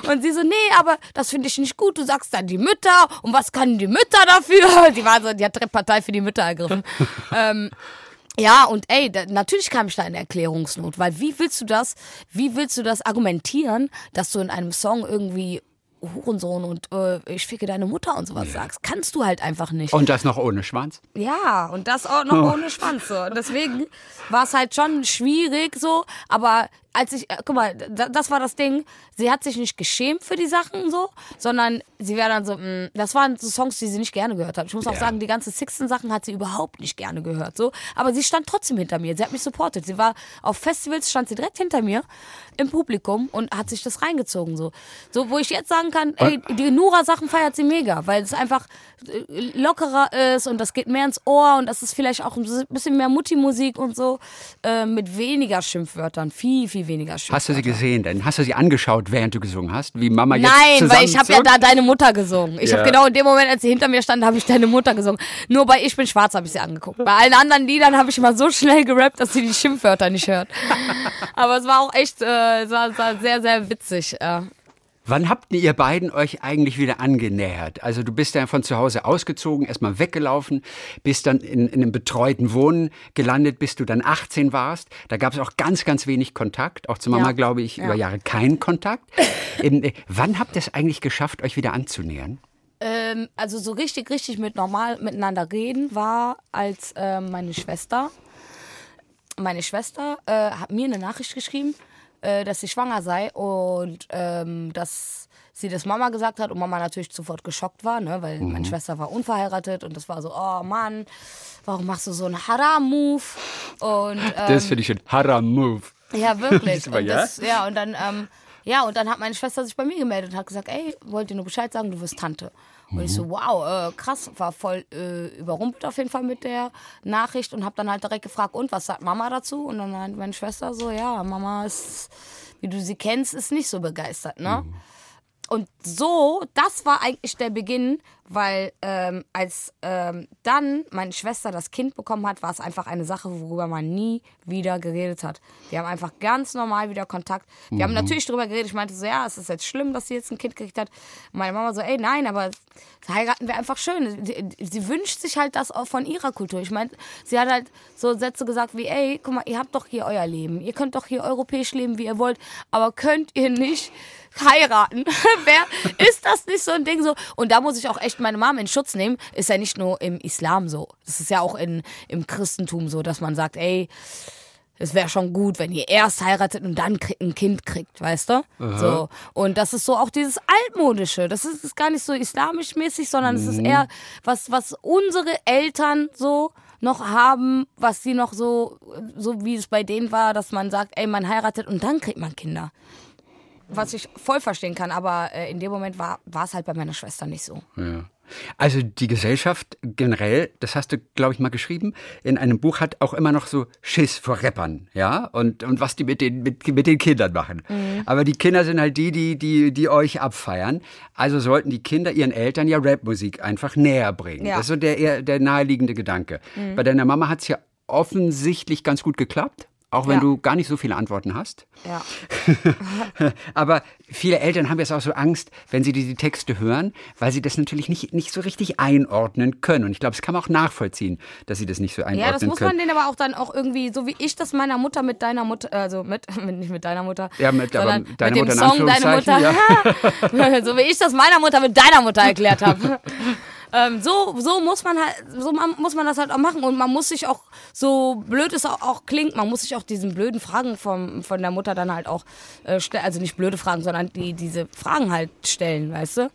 <laughs> Und sie so, nee, aber das finde ich nicht gut. Du sagst dann die Mütter und was können die Mütter dafür? <laughs> Die war so, die hat Partei für die Mütter ergriffen. ähm, ja, und ey, da, natürlich kam ich da in Erklärungsnot, weil wie willst du das, wie willst du das argumentieren, dass du in einem Song irgendwie Hurensohn und äh, ich ficke deine Mutter und sowas sagst? Kannst du halt einfach nicht. Und das noch ohne Schwanz? Ja, und das auch noch ohne Schwanz. So. Und deswegen war es halt schon schwierig so, aber als ich, äh, guck mal, da, das war das Ding, sie hat sich nicht geschämt für die Sachen so, sondern sie wäre dann so, mh, das waren so Songs, die sie nicht gerne gehört hat. Ich muss auch Ja. sagen, die ganze Sixten-Sachen hat sie überhaupt nicht gerne gehört, so. Aber sie stand trotzdem hinter mir, sie hat mich supportet. Sie war auf Festivals, stand sie direkt hinter mir im Publikum und hat sich das reingezogen, so. So, wo ich jetzt sagen kann, ey, die Nura-Sachen feiert sie mega, weil es einfach äh, lockerer ist und das geht mehr ins Ohr und das ist vielleicht auch ein bisschen mehr Mutti-Musik und so, äh, mit weniger Schimpfwörtern, viel, viel weniger Schimpfwörtern. Hast du sie gesehen denn? Hast du sie angeschaut, während du gesungen hast? Wie Mama jetzt Nein, weil ich habe ja da deine Mutter gesungen. Ich Ja. habe genau in dem Moment, als sie hinter mir stand, habe ich deine Mutter gesungen. Nur bei Ich bin schwarz habe ich sie angeguckt. Bei allen anderen Liedern habe ich immer so schnell gerappt, dass sie die Schimpfwörter nicht hört. <laughs> Aber es war auch echt, äh, es war, es war sehr, sehr witzig. Äh. Wann habt ihr beiden euch eigentlich wieder angenähert? Also du bist ja von zu Hause ausgezogen, erstmal weggelaufen, bist dann in, in einem betreuten Wohnen gelandet, bis du dann 18 warst. Da gab es auch ganz, ganz wenig Kontakt. Auch zu Mama, Ja. glaube ich, Ja. über Jahre keinen Kontakt. ähm, äh, wann habt ihr es eigentlich geschafft, euch wieder anzunähern? Ähm, also so richtig, richtig mit normal miteinander reden war, als ähm, meine Schwester, meine Schwester äh, hat mir eine Nachricht geschrieben, äh, dass sie schwanger sei und ähm, dass sie das Mama gesagt hat und Mama natürlich sofort geschockt war, ne, weil meine Schwester war unverheiratet und das war so, oh Mann, warum machst du so einen Haram-Move? Und <laughs> ähm, Das finde ich ein Haram-Move. ja, wirklich. <laughs> Und ja? das, ja, und dann, ähm, ja, und dann hat meine Schwester sich bei mir gemeldet und hat gesagt, ey, wollt ihr nur Bescheid sagen, du wirst Tante. Und ich so, wow, äh, krass, war voll äh, überrumpelt auf jeden Fall mit der Nachricht und habe dann halt direkt gefragt, und was sagt Mama dazu? Und dann hat meine Schwester so, ja, Mama ist, wie du sie kennst, ist nicht so begeistert, ne? Und so, das war eigentlich der Beginn, weil ähm, als ähm, dann meine Schwester das Kind bekommen hat, war es einfach eine Sache, worüber man nie wieder geredet hat. Wir haben einfach ganz normal wieder Kontakt. Wir haben natürlich darüber geredet. Ich meinte so, ja, es ist jetzt schlimm, dass sie jetzt ein Kind gekriegt hat. Und meine Mama so, ey, nein, aber heiraten wir einfach schön. Sie, sie wünscht sich halt das auch von ihrer Kultur. Ich meine, sie hat halt so Sätze gesagt wie, ey, guck mal, ihr habt doch hier euer Leben. Ihr könnt doch hier europäisch leben, wie ihr wollt. Aber könnt ihr nicht heiraten? <laughs> Wer ist das nicht so ein Ding so? Und da muss ich auch echt meine Mom in Schutz nehmen. Ist ja nicht nur im Islam so. Das ist ja auch in, im Christentum so, dass man sagt, ey, es wäre schon gut, wenn ihr erst heiratet und dann ein Kind kriegt, weißt du? So. Und das ist so auch dieses altmodische. Das ist, ist gar nicht so islamisch mäßig, sondern es ist eher was, was unsere Eltern so noch haben, was sie noch so, so wie es bei denen war, dass man sagt, ey, man heiratet und dann kriegt man Kinder. Was ich voll verstehen kann, aber äh, in dem Moment war es halt bei meiner Schwester nicht so. Ja. Also die Gesellschaft generell, das hast du, glaube ich, mal geschrieben, in einem Buch hat auch immer noch so Schiss vor Rappern, ja, und, und was die mit den, mit, mit den Kindern machen. Aber die Kinder sind halt die, die, die, die euch abfeiern. Also sollten die Kinder ihren Eltern ja Rapmusik einfach näher bringen. Ja. Das ist so der, der naheliegende Gedanke. Bei deiner Mama hat es ja offensichtlich ganz gut geklappt. Auch wenn Ja. du gar nicht so viele Antworten hast. Ja. <laughs> Aber viele Eltern haben jetzt auch so Angst, wenn sie diese Texte hören, weil sie das natürlich nicht, nicht so richtig einordnen können. Und ich glaube, das kann man auch nachvollziehen, dass sie das nicht so einordnen Ja, das muss können. man denen aber auch dann auch irgendwie, so wie ich das meiner Mutter mit deiner Mutter, also mit, <laughs> nicht mit deiner Mutter, Ja, mit- aber deine mit dem Mutter Song Deine Mutter, Anführungszeichen, <laughs> so wie ich das meiner Mutter mit deiner Mutter erklärt habe. Ähm, so, so muss man halt, so muss man das halt auch machen und man muss sich auch, so blöd es auch, auch klingt, man muss sich auch diesen blöden Fragen vom, von der Mutter dann halt auch äh, stellen, also nicht blöde Fragen, sondern die, diese Fragen halt stellen, weißt du?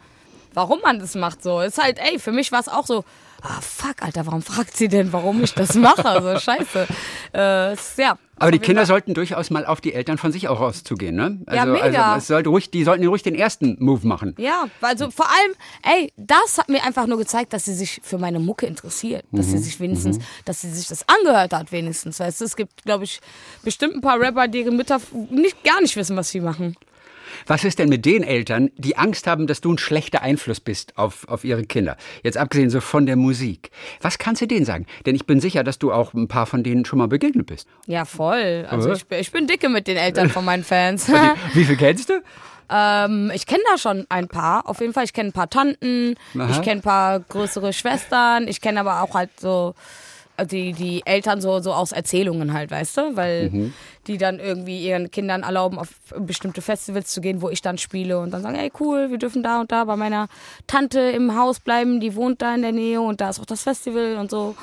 Warum man das macht so. Ist halt, ey, für mich war es auch so, ah fuck, Alter, warum fragt sie denn, warum ich das mache? So <laughs> scheiße. Äh, ja. Aber die Kinder sollten durchaus mal auf die Eltern von sich auch rauszugehen, ne? Ja, mega. Also es sollte ruhig, die sollten ruhig den ersten Move machen. Ja, also vor allem, ey, das hat mir einfach nur gezeigt, dass sie sich für meine Mucke interessiert. Dass Mhm. sie sich wenigstens, dass sie sich das angehört hat, wenigstens. Weißt du, es gibt, glaube ich, bestimmt ein paar Rapper, deren Mütter nicht, gar nicht wissen, was sie machen. Was ist denn mit den Eltern, die Angst haben, dass du ein schlechter Einfluss bist auf, auf ihre Kinder? Jetzt abgesehen so von der Musik. Was kannst du denen sagen? Denn ich bin sicher, dass du auch ein paar von denen schon mal begegnet bist. Ja, voll. Also ich, bin- ich bin dicke mit den Eltern von meinen Fans. <laughs> Wie viel kennst du? ähm, ich kenne da schon ein paar. Auf jeden Fall. Ich kenne ein paar Tanten. Aha. Ich kenne ein paar größere Schwestern. Ich kenne aber auch halt so die, die Eltern so, so aus Erzählungen halt, weißt du? Weil Mhm. die dann irgendwie ihren Kindern erlauben, auf bestimmte Festivals zu gehen, wo ich dann spiele und dann sagen, ey cool, wir dürfen da und da bei meiner Tante im Haus bleiben, die wohnt da in der Nähe und da ist auch das Festival und so.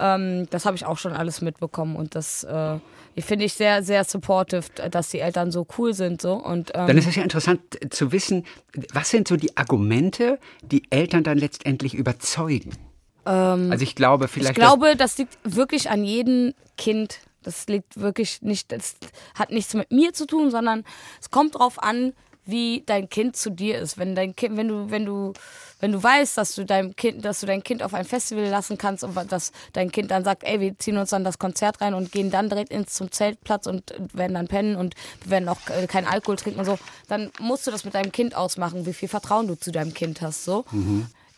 Ähm, das habe ich auch schon alles mitbekommen und das äh, finde ich sehr, sehr supportive, dass die Eltern so cool sind so und ähm, Dann ist es ja interessant zu wissen, was sind so die Argumente, die Eltern dann letztendlich überzeugen? Also ich glaube vielleicht. Ähm, Ich glaube, das liegt wirklich an jedem Kind. Das liegt wirklich nicht, das hat nichts mit mir zu tun, sondern es kommt drauf an, wie dein Kind zu dir ist. Wenn dein Kind, wenn du, wenn du, wenn du weißt, dass du deinem Kind, dass du dein Kind auf ein Festival lassen kannst und dass dein Kind dann sagt, ey, wir ziehen uns dann das Konzert rein und gehen dann direkt ins zum Zeltplatz und werden dann pennen und werden auch äh, keinen Alkohol trinken und so, dann musst du das mit deinem Kind ausmachen, wie viel Vertrauen du zu deinem Kind hast. So.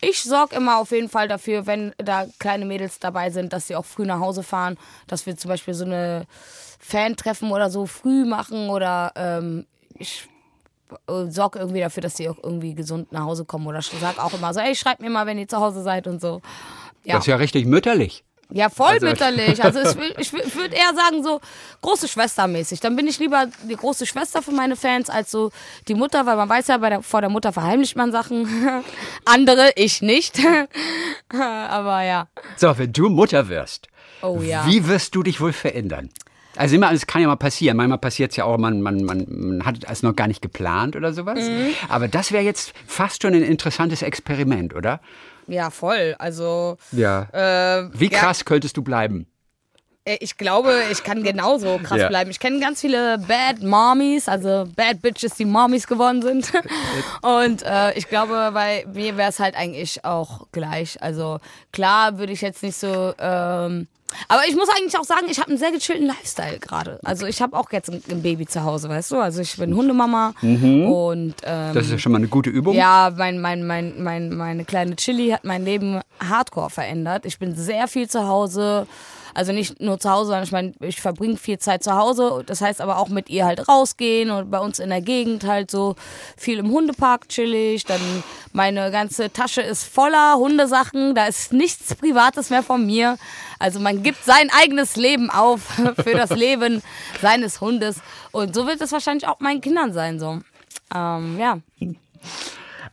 Ich sorge immer auf jeden Fall dafür, wenn da kleine Mädels dabei sind, dass sie auch früh nach Hause fahren, dass wir zum Beispiel so eine Fan-Treffen oder so früh machen oder ähm, ich sorge irgendwie dafür, dass sie auch irgendwie gesund nach Hause kommen oder ich sag auch immer so, ey, schreibt mir mal, wenn ihr zu Hause seid und so. Ja, Das ist ja richtig mütterlich. Ja voll also- mütterlich. Also ich, <laughs> ich, würde eher sagen so große Schwester mäßig. Dann bin ich lieber die große Schwester für meine Fans als so die Mutter, weil man weiß ja, der, vor der Mutter verheimlicht man Sachen. <laughs> Andere, ich nicht. <laughs> Aber ja. So, wenn du Mutter wirst, Oh ja. wie wirst du dich wohl verändern? Also immer, es kann ja mal passieren. Manchmal passiert es ja auch, man, man, man, man hat es noch gar nicht geplant oder sowas. Mhm. Aber das wäre jetzt fast schon ein interessantes Experiment, oder? Ja, voll. Also Ja. äh, Wie ja, krass könntest du bleiben? Äh, Ich glaube, ich kann genauso krass Ja. bleiben. Ich kenne ganz viele Bad Mommies, also Bad Bitches, die Mommies geworden sind. <laughs> Und äh, ich glaube, bei mir wäre es halt eigentlich auch gleich. Also klar würde ich jetzt nicht so. Ähm, aber ich muss eigentlich auch sagen, ich habe einen sehr gechillten Lifestyle gerade. Also ich habe auch jetzt ein, ein Baby zu Hause, weißt du? Also ich bin Hundemama und ähm, Das ist ja schon mal eine gute Übung. ja, mein, mein, mein, mein, meine kleine Chili hat mein Leben hardcore verändert. Ich bin sehr viel zu Hause. Also nicht nur zu Hause, sondern ich meine, ich verbringe viel Zeit zu Hause. Das heißt aber auch mit ihr halt rausgehen und bei uns in der Gegend halt so viel im Hundepark chillig. Dann meine ganze Tasche ist voller Hundesachen. Da ist nichts Privates mehr von mir. Also man gibt sein eigenes Leben auf <laughs> für das Leben seines Hundes. Und so wird es wahrscheinlich auch meinen Kindern sein, so. Ähm, ja.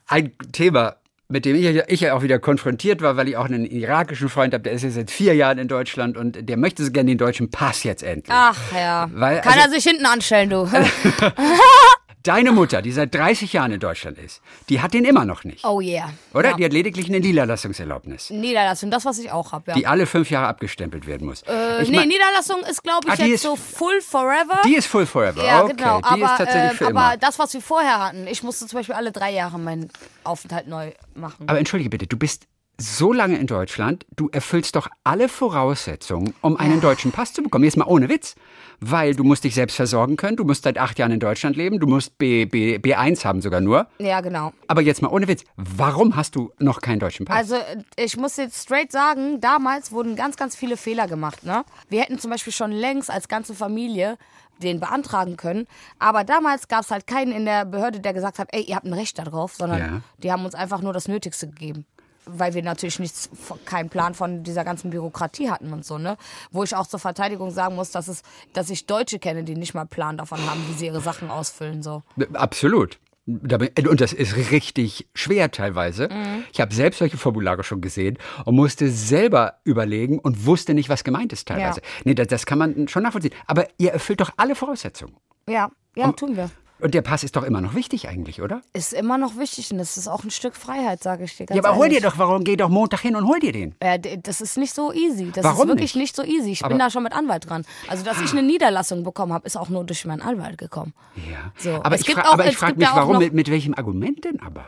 Ein Thema, mit dem ich, ja- ich ja auch wieder konfrontiert war, weil ich auch einen irakischen Freund habe, der ist jetzt seit vier Jahren in Deutschland und der möchte so gerne den deutschen Pass jetzt endlich. Ach ja. Weil, Kann also- er sich hinten anstellen, du. <laughs> <laughs> Deine Mutter, die seit 30 Jahren in Deutschland ist, die hat den immer noch nicht. oh yeah. Oder? Ja. Die hat lediglich eine Niederlassungserlaubnis, Niederlassung, das, was ich auch habe, ja. die alle fünf Jahre abgestempelt werden muss. äh, ich nee, mein, Niederlassung ist, glaube ich, Ah, jetzt ist- so full forever. die ist full forever. ja, okay. genau. Die aber, ist tatsächlich ähm, für aber immer. das, was wir vorher hatten, ich musste zum Beispiel alle drei Jahre meinen Aufenthalt neu machen. Aber entschuldige bitte, du bist so lange in Deutschland, du erfüllst doch alle Voraussetzungen, um einen deutschen Pass zu bekommen. Jetzt mal ohne Witz. Weil du musst dich selbst versorgen können, du musst seit acht Jahren in Deutschland leben, du musst B, B, B1 haben sogar nur. ja, genau. Aber jetzt mal ohne Witz, warum hast du noch keinen deutschen Pass? Also ich muss jetzt straight sagen, damals wurden ganz, ganz viele Fehler gemacht. Ne? Wir hätten zum Beispiel schon längst als ganze Familie den beantragen können. Aber damals gab es halt keinen in der Behörde, der gesagt hat, ey, ihr habt ein Recht darauf, sondern Ja. die haben uns einfach nur das Nötigste gegeben. Weil wir natürlich nichts, keinen Plan von dieser ganzen Bürokratie hatten und so, ne? Wo ich auch zur Verteidigung sagen muss, dass es, dass ich Deutsche kenne, die nicht mal einen Plan davon haben, wie sie ihre Sachen ausfüllen, so. Absolut. Da bin- Und das ist richtig schwer teilweise. Mhm. Ich habe selbst solche Formulare schon gesehen und musste selber überlegen und wusste nicht, was gemeint ist teilweise. Ja. Nee, das, das kann man schon nachvollziehen. Aber ihr erfüllt doch alle Voraussetzungen. Ja, ja, tun wir. Und der Pass ist doch immer noch wichtig eigentlich, oder? Ist immer noch wichtig und das ist auch ein Stück Freiheit, sage ich dir ganz Ja, aber hol dir doch, warum geh doch Montag hin und hol dir den? Ja, das ist nicht so easy. Das Warum ist wirklich nicht? nicht, so easy. Ich bin Aber- da schon mit Anwalt dran. Also, dass ich eine Niederlassung bekommen habe, ist auch nur durch meinen Anwalt gekommen. Ja. So, aber es ich, gibt fra auch- aber ich frage mich, warum, mit, mit welchem Argument denn aber?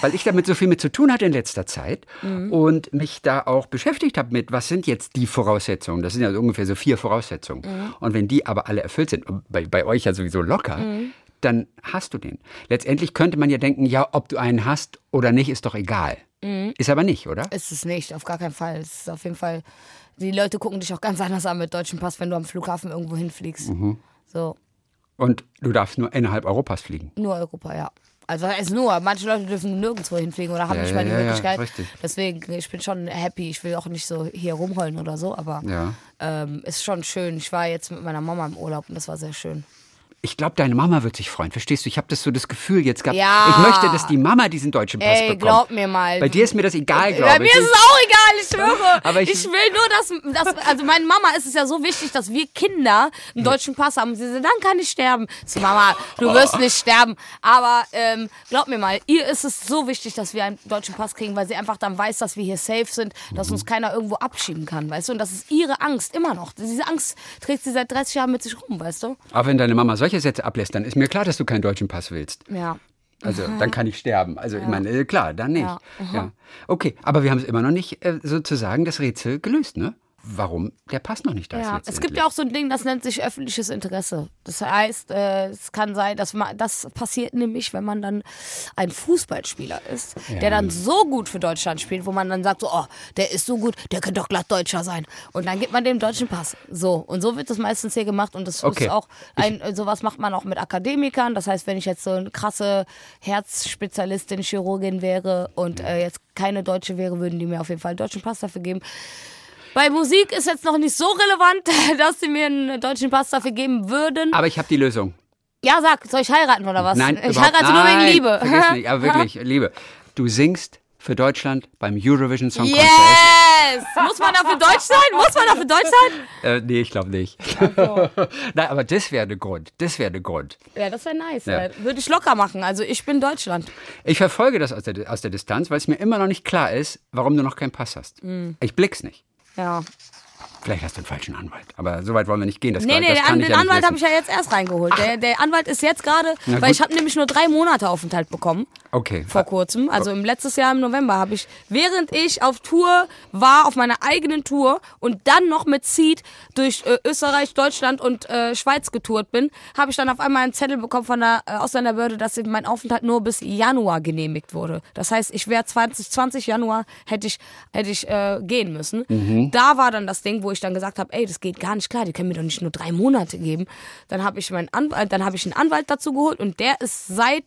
Weil ich damit so viel mit zu tun hatte in letzter Zeit Mhm. und mich da auch beschäftigt habe mit, was sind jetzt die Voraussetzungen? Das sind ja ungefähr so vier Voraussetzungen. Mhm. Und wenn die aber alle erfüllt sind, bei, bei euch ja sowieso locker, Mhm. dann hast du den. Letztendlich könnte man ja denken, ja, ob du einen hast oder nicht, ist doch egal. Mhm. Ist aber nicht, oder? Ist es nicht, auf gar keinen Fall. Es ist auf jeden Fall. Die Leute gucken dich auch ganz anders an mit deutschem Pass, wenn du am Flughafen irgendwo hinfliegst. Mhm. So, Und du darfst nur innerhalb Europas fliegen. nur Europa, ja. Also es nur, manche Leute dürfen nirgendwo hinfliegen oder haben Ja, nicht mal die ja, ja, Möglichkeit. richtig. Deswegen, ich bin schon happy. Ich will auch nicht so hier rumheulen oder so, aber Ja. ähm, ist schon schön. Ich war jetzt mit meiner Mama im Urlaub und das war sehr schön. Ich glaube, deine Mama wird sich freuen. Verstehst du? Ich habe das so das Gefühl jetzt gehabt. Ja. Ich möchte, dass die Mama diesen deutschen Pass Ey, bekommt. glaub mir mal. Bei dir ist mir das egal, Bei glaube mir ich. ist es auch egal, ich schwöre. <laughs> Aber ich- ich, will nur, dass, dass, also meiner Mama ist es ja so wichtig, dass wir Kinder einen deutschen Pass haben. Sie sagt, dann kann ich sterben. So, Mama, du wirst nicht sterben. Aber ähm, glaub mir mal, ihr ist es so wichtig, dass wir einen deutschen Pass kriegen, weil sie einfach dann weiß, dass wir hier safe sind, dass uns keiner irgendwo abschieben kann, weißt du? Und das ist ihre Angst immer noch. Diese Angst trägt sie seit 30 Jahren mit sich rum, weißt du? Aber wenn deine Mama solche Sätze ablässt, dann ist mir klar, dass du keinen deutschen Pass willst. Ja. Also dann kann ich sterben. Also ich meine, äh, klar, dann nicht. Ja, Ja. Okay, aber wir haben es immer noch nicht äh, sozusagen das Rätsel gelöst, ne? Warum der Pass noch nicht da ist. Ja, es gibt ja auch so ein Ding, das nennt sich öffentliches Interesse. Das heißt, äh, es kann sein, dass man, das passiert nämlich, wenn man dann ein Fußballspieler ist, der dann so gut für Deutschland spielt, wo man dann sagt, so, oh, der ist so gut, der könnte doch glatt Deutscher sein. Und dann gibt man dem deutschen Pass. So. Und so wird das meistens hier gemacht. Und das Okay. ist auch ein, sowas macht man auch mit Akademikern. Das heißt, wenn ich jetzt so eine krasse Herzspezialistin, Chirurgin wäre und äh, jetzt keine Deutsche wäre, würden die mir auf jeden Fall einen deutschen Pass dafür geben. Bei Musik ist jetzt noch nicht so relevant, <laughs> dass sie mir einen deutschen Pass dafür geben würden. Aber ich habe die Lösung. Ja, sag, soll ich heiraten oder was? Nein, ich heirate nur wegen Nein, Liebe. Vergiss nicht, aber <laughs> wirklich, Liebe. Du singst für Deutschland beim Eurovision Song Contest. Yes! Muss man dafür deutsch sein? Muss man dafür deutsch sein? <laughs> Äh, nee, ich glaube nicht. Nein, aber das wäre der Grund. Das wäre der Grund. Ja, das wäre nice. Ja. weil Würde ich locker machen. Also ich bin Deutschland. Ich verfolge das aus der, aus der Distanz, weil es mir immer noch nicht klar ist, warum du noch keinen Pass hast. Mhm. Ich blick's nicht. Ja. Vielleicht hast du einen falschen Anwalt. Aber so weit wollen wir nicht gehen. Das, Nee, kann- nee, das den, kann An- ich den ja Anwalt habe ich ja jetzt erst reingeholt. Der, der Anwalt ist jetzt gerade, weil ich habe nämlich nur drei Monate Aufenthalt bekommen. Okay. vor kurzem, also im letztes Jahr im November, habe ich, während ich auf Tour war, auf meiner eigenen Tour und dann noch mit Seed durch äh, Österreich, Deutschland und äh, Schweiz getourt bin, habe ich dann auf einmal einen Zettel bekommen von der äh, Ausländerbehörde, dass mein Aufenthalt nur bis Januar genehmigt wurde. Das heißt, ich wäre 2020 Januar hätte ich hätte ich äh, gehen müssen. Da war dann das Ding, wo ich dann gesagt habe, ey, das geht gar nicht klar, die können mir doch nicht nur drei Monate geben. Dann habe ich meinen Anwalt, dann habe ich einen Anwalt dazu geholt und der ist seit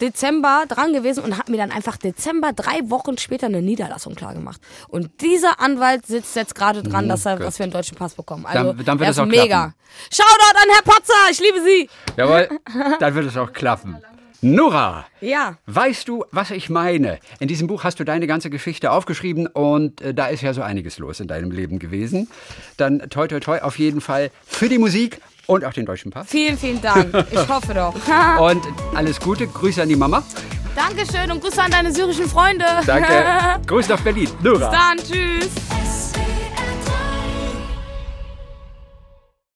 Dezember dran gewesen und hat mir dann einfach Dezember drei Wochen später eine Niederlassung klargemacht. Und dieser Anwalt sitzt jetzt gerade dran, dass, er, dass wir einen deutschen Pass bekommen. Also Dann- dann wird er es ist auch mega. klappen. Shoutout an Herr Patzer, ich liebe Sie. Jawohl, dann wird es auch klappen. <laughs> Nora, Ja. weißt du, was ich meine? In diesem Buch hast du deine ganze Geschichte aufgeschrieben und äh, da ist ja so einiges los in deinem Leben gewesen. Dann toi toi toi auf jeden Fall für die Musik und auch den deutschen Pass. Vielen, vielen Dank. Ich <laughs> hoffe doch. <laughs> Und alles Gute, Grüße an die Mama. Dankeschön und Grüße an deine syrischen Freunde. Danke. <laughs> Grüße nach Berlin. Nora. Bis dann, tschüss.